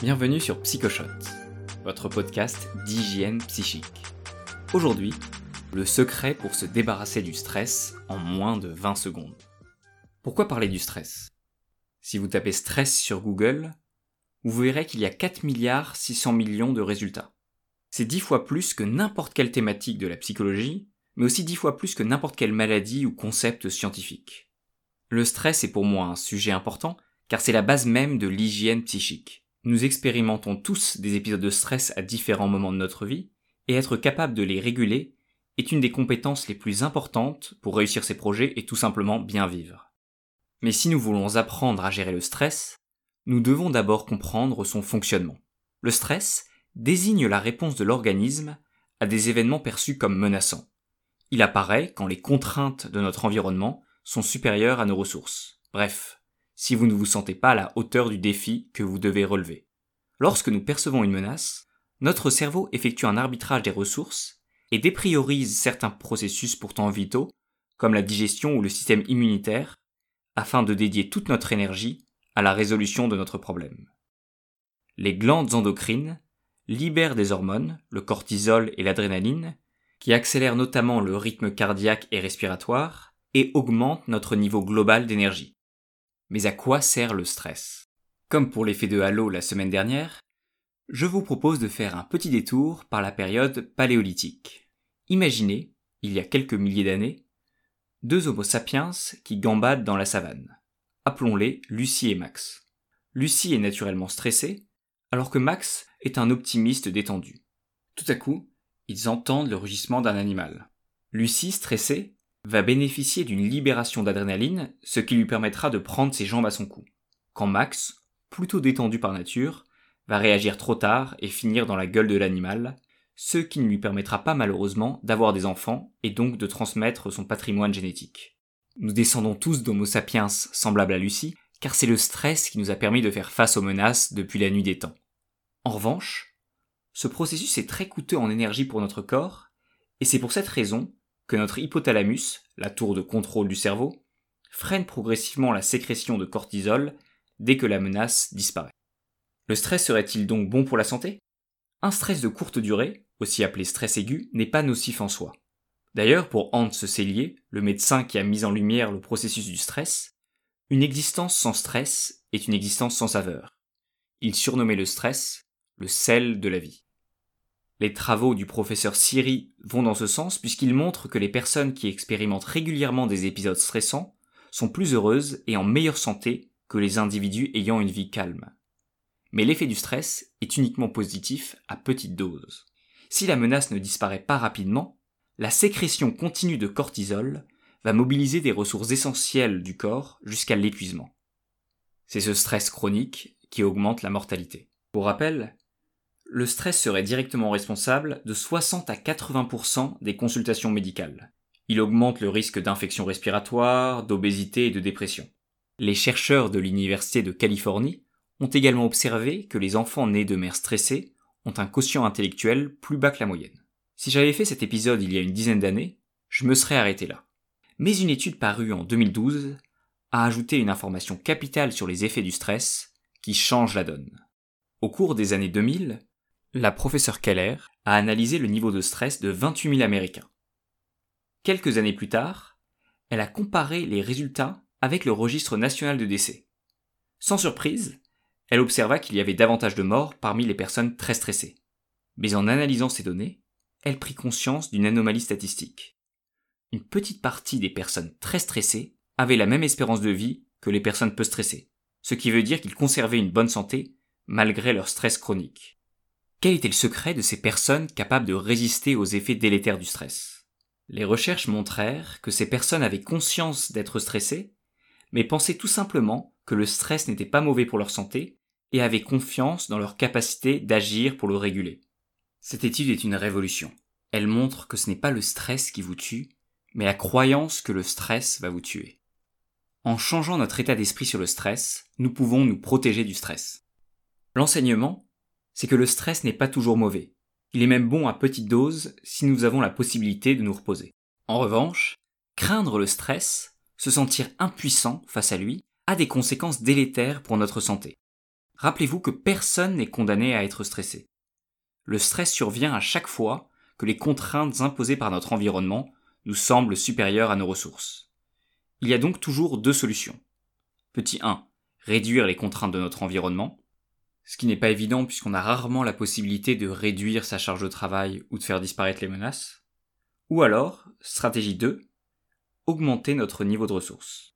Bienvenue sur PsychoShot, votre podcast d'hygiène psychique. Aujourd'hui, le secret pour se débarrasser du stress en moins de 20 secondes. Pourquoi parler du stress? Si vous tapez stress sur Google, vous verrez qu'il y a 4 milliards 600 millions de résultats. C'est 10 fois plus que n'importe quelle thématique de la psychologie, mais aussi 10 fois plus que n'importe quelle maladie ou concept scientifique. Le stress est pour moi un sujet important car c'est la base même de l'hygiène psychique. Nous expérimentons tous des épisodes de stress à différents moments de notre vie, et être capable de les réguler est une des compétences les plus importantes pour réussir ses projets et tout simplement bien vivre. Mais si nous voulons apprendre à gérer le stress, nous devons d'abord comprendre son fonctionnement. Le stress désigne la réponse de l'organisme à des événements perçus comme menaçants. Il apparaît quand les contraintes de notre environnement sont supérieures à nos ressources. Bref, si vous ne vous sentez pas à la hauteur du défi que vous devez relever. Lorsque nous percevons une menace, notre cerveau effectue un arbitrage des ressources et dépriorise certains processus pourtant vitaux, comme la digestion ou le système immunitaire, afin de dédier toute notre énergie à la résolution de notre problème. Les glandes endocrines libèrent des hormones, le cortisol et l'adrénaline, qui accélèrent notamment le rythme cardiaque et respiratoire et augmentent notre niveau global d'énergie. Mais à quoi sert le stress? Comme pour l'effet de halo la semaine dernière, je vous propose de faire un petit détour par la période paléolithique. Imaginez, il y a quelques milliers d'années, deux Homo sapiens qui gambadent dans la savane. Appelons-les Lucie et Max. Lucie est naturellement stressée, alors que Max est un optimiste détendu. Tout à coup, ils entendent le rugissement d'un animal. Lucie, stressée, va bénéficier d'une libération d'adrénaline, ce qui lui permettra de prendre ses jambes à son cou. Quand Max, plutôt détendu par nature, va réagir trop tard et finir dans la gueule de l'animal, ce qui ne lui permettra pas malheureusement d'avoir des enfants et donc de transmettre son patrimoine génétique. Nous descendons tous d'Homo sapiens semblables à Lucie, car c'est le stress qui nous a permis de faire face aux menaces depuis la nuit des temps. En revanche, ce processus est très coûteux en énergie pour notre corps, et c'est pour cette raison que notre hypothalamus, la tour de contrôle du cerveau, freine progressivement la sécrétion de cortisol dès que la menace disparaît. Le stress serait-il donc bon pour la santé? Un stress de courte durée, aussi appelé stress aigu, n'est pas nocif en soi. D'ailleurs, pour Hans Sellier, le médecin qui a mis en lumière le processus du stress, une existence sans stress est une existence sans saveur. Il surnommait le stress le sel de la vie. Les travaux du professeur Siri vont dans ce sens puisqu'ils montrent que les personnes qui expérimentent régulièrement des épisodes stressants sont plus heureuses et en meilleure santé que les individus ayant une vie calme. Mais l'effet du stress est uniquement positif à petite dose. Si la menace ne disparaît pas rapidement, la sécrétion continue de cortisol va mobiliser des ressources essentielles du corps jusqu'à l'épuisement. C'est ce stress chronique qui augmente la mortalité. Pour rappel, le stress serait directement responsable de 60 à 80% des consultations médicales. Il augmente le risque d'infection respiratoire, d'obésité et de dépression. Les chercheurs de l'Université de Californie ont également observé que les enfants nés de mères stressées ont un quotient intellectuel plus bas que la moyenne. Si j'avais fait cet épisode il y a une dizaine d'années, je me serais arrêté là. Mais une étude parue en 2012 a ajouté une information capitale sur les effets du stress qui change la donne. Au cours des années 2000, la professeure Keller a analysé le niveau de stress de 28 000 Américains. Quelques années plus tard, elle a comparé les résultats avec le registre national de décès. Sans surprise, elle observa qu'il y avait davantage de morts parmi les personnes très stressées. Mais en analysant ces données, elle prit conscience d'une anomalie statistique. Une petite partie des personnes très stressées avaient la même espérance de vie que les personnes peu stressées, ce qui veut dire qu'ils conservaient une bonne santé malgré leur stress chronique. Quel était le secret de ces personnes capables de résister aux effets délétères du stress? Les recherches montrèrent que ces personnes avaient conscience d'être stressées, mais pensaient tout simplement que le stress n'était pas mauvais pour leur santé et avaient confiance dans leur capacité d'agir pour le réguler. Cette étude est une révolution. Elle montre que ce n'est pas le stress qui vous tue, mais la croyance que le stress va vous tuer. En changeant notre état d'esprit sur le stress, nous pouvons nous protéger du stress. L'enseignement c'est que le stress n'est pas toujours mauvais. Il est même bon à petite dose si nous avons la possibilité de nous reposer. En revanche, craindre le stress, se sentir impuissant face à lui, a des conséquences délétères pour notre santé. Rappelez-vous que personne n'est condamné à être stressé. Le stress survient à chaque fois que les contraintes imposées par notre environnement nous semblent supérieures à nos ressources. Il y a donc toujours deux solutions. Petit 1. Réduire les contraintes de notre environnement. Ce qui n'est pas évident puisqu'on a rarement la possibilité de réduire sa charge de travail ou de faire disparaître les menaces. Ou alors, stratégie 2. Augmenter notre niveau de ressources.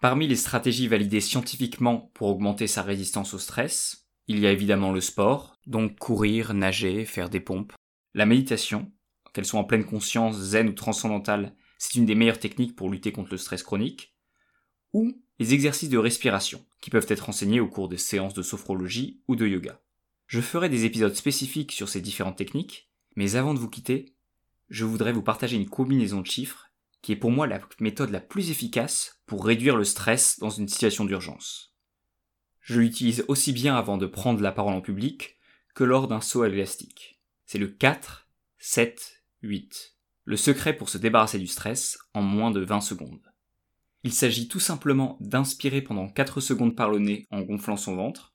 Parmi les stratégies validées scientifiquement pour augmenter sa résistance au stress, il y a évidemment le sport, donc courir, nager, faire des pompes, la méditation, qu'elle soit en pleine conscience, zen ou transcendantale, c'est une des meilleures techniques pour lutter contre le stress chronique, ou les exercices de respiration, qui peuvent être enseignés au cours des séances de sophrologie ou de yoga. Je ferai des épisodes spécifiques sur ces différentes techniques, mais avant de vous quitter, je voudrais vous partager une combinaison de chiffres qui est pour moi la méthode la plus efficace pour réduire le stress dans une situation d'urgence. Je l'utilise aussi bien avant de prendre la parole en public que lors d'un saut à l'élastique. C'est le 4, 7, 8. Le secret pour se débarrasser du stress en moins de 20 secondes. Il s'agit tout simplement d'inspirer pendant 4 secondes par le nez en gonflant son ventre.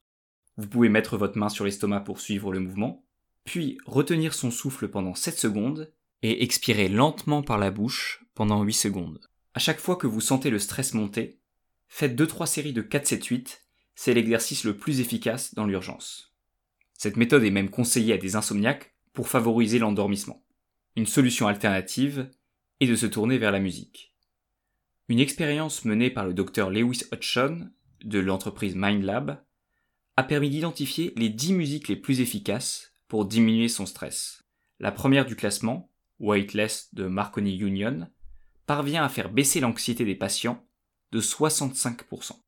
Vous pouvez mettre votre main sur l'estomac pour suivre le mouvement, puis retenir son souffle pendant 7 secondes et expirer lentement par la bouche pendant 8 secondes. À chaque fois que vous sentez le stress monter, faites 2-3 séries de 4-7-8, c'est l'exercice le plus efficace dans l'urgence. Cette méthode est même conseillée à des insomniaques pour favoriser l'endormissement. Une solution alternative est de se tourner vers la musique. Une expérience menée par le docteur Lewis Hodgson de l'entreprise MindLab a permis d'identifier les 10 musiques les plus efficaces pour diminuer son stress. La première du classement, Whiteless de Marconi Union, parvient à faire baisser l'anxiété des patients de 65%.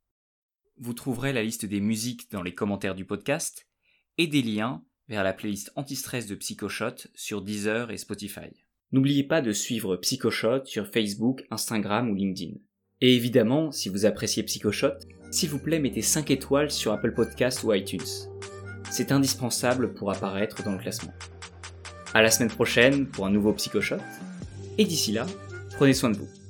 Vous trouverez la liste des musiques dans les commentaires du podcast et des liens vers la playlist anti-stress de Psychoshot sur Deezer et Spotify. N'oubliez pas de suivre Psychoshot sur Facebook, Instagram ou LinkedIn. Et évidemment, si vous appréciez Psychoshot, s'il vous plaît mettez 5 étoiles sur Apple Podcast ou iTunes. C'est indispensable pour apparaître dans le classement. À la semaine prochaine pour un nouveau Psychoshot. Et d'ici là, prenez soin de vous.